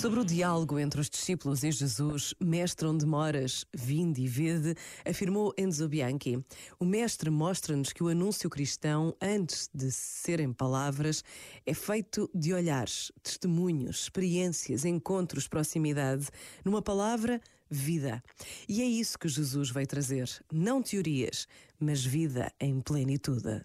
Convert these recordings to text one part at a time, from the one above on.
Sobre o diálogo entre os discípulos e Jesus, Mestre, onde moras, vinde e vede, afirmou Enzo Bianchi. O Mestre mostra-nos que o anúncio cristão, antes de serem palavras, é feito de olhares, testemunhos, experiências, encontros, proximidade. Numa palavra, vida. E é isso que Jesus veio trazer. Não teorias, mas vida em plenitude.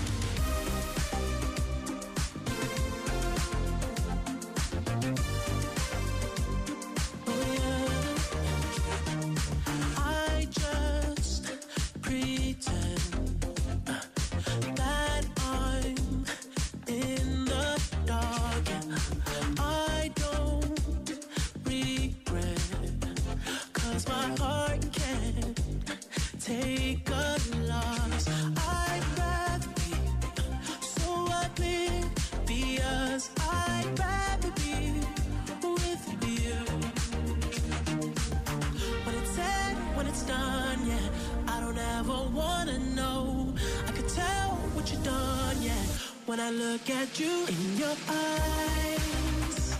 I don't ever wanna know. I could tell what you've done, yeah. When I look at you in your eyes,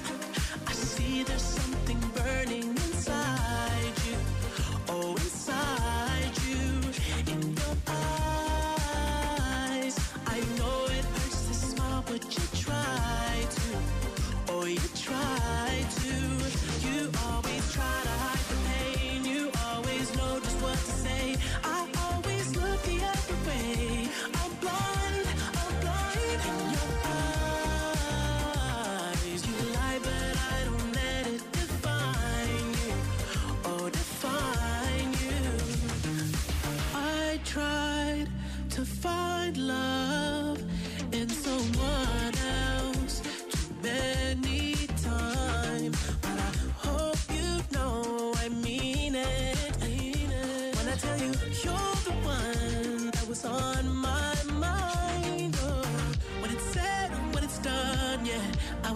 I see there's something burning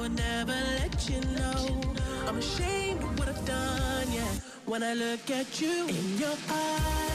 would never let you know. I'm ashamed of what I've done, yeah. When I look at you in your eyes,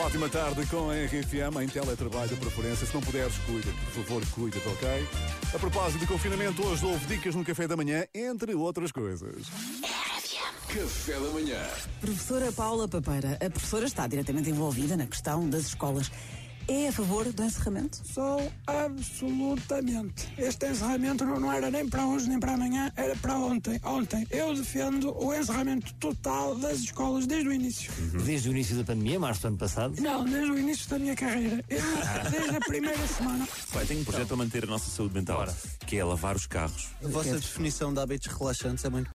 Uma ótima tarde com a RFM em teletrabalho de preferência. Se não puderes, cuida, por favor, cuida-te, ok? A propósito de confinamento, hoje houve dicas no café da manhã, entre outras coisas. Café da manhã. Professora Paula Papeira, a professora está diretamente envolvida na questão das escolas. É a favor do encerramento? Sou absolutamente. Este encerramento não, não era nem para hoje nem para amanhã, era para ontem. Ontem. Eu defendo o encerramento total das escolas desde o início. Desde o início da pandemia, março do ano passado. Não, desde o início da minha carreira. Eu, desde a primeira semana. Vai, tenho um projeto para manter a nossa saúde mental, que é lavar os carros. A vossa definição de hábitos relaxantes é muito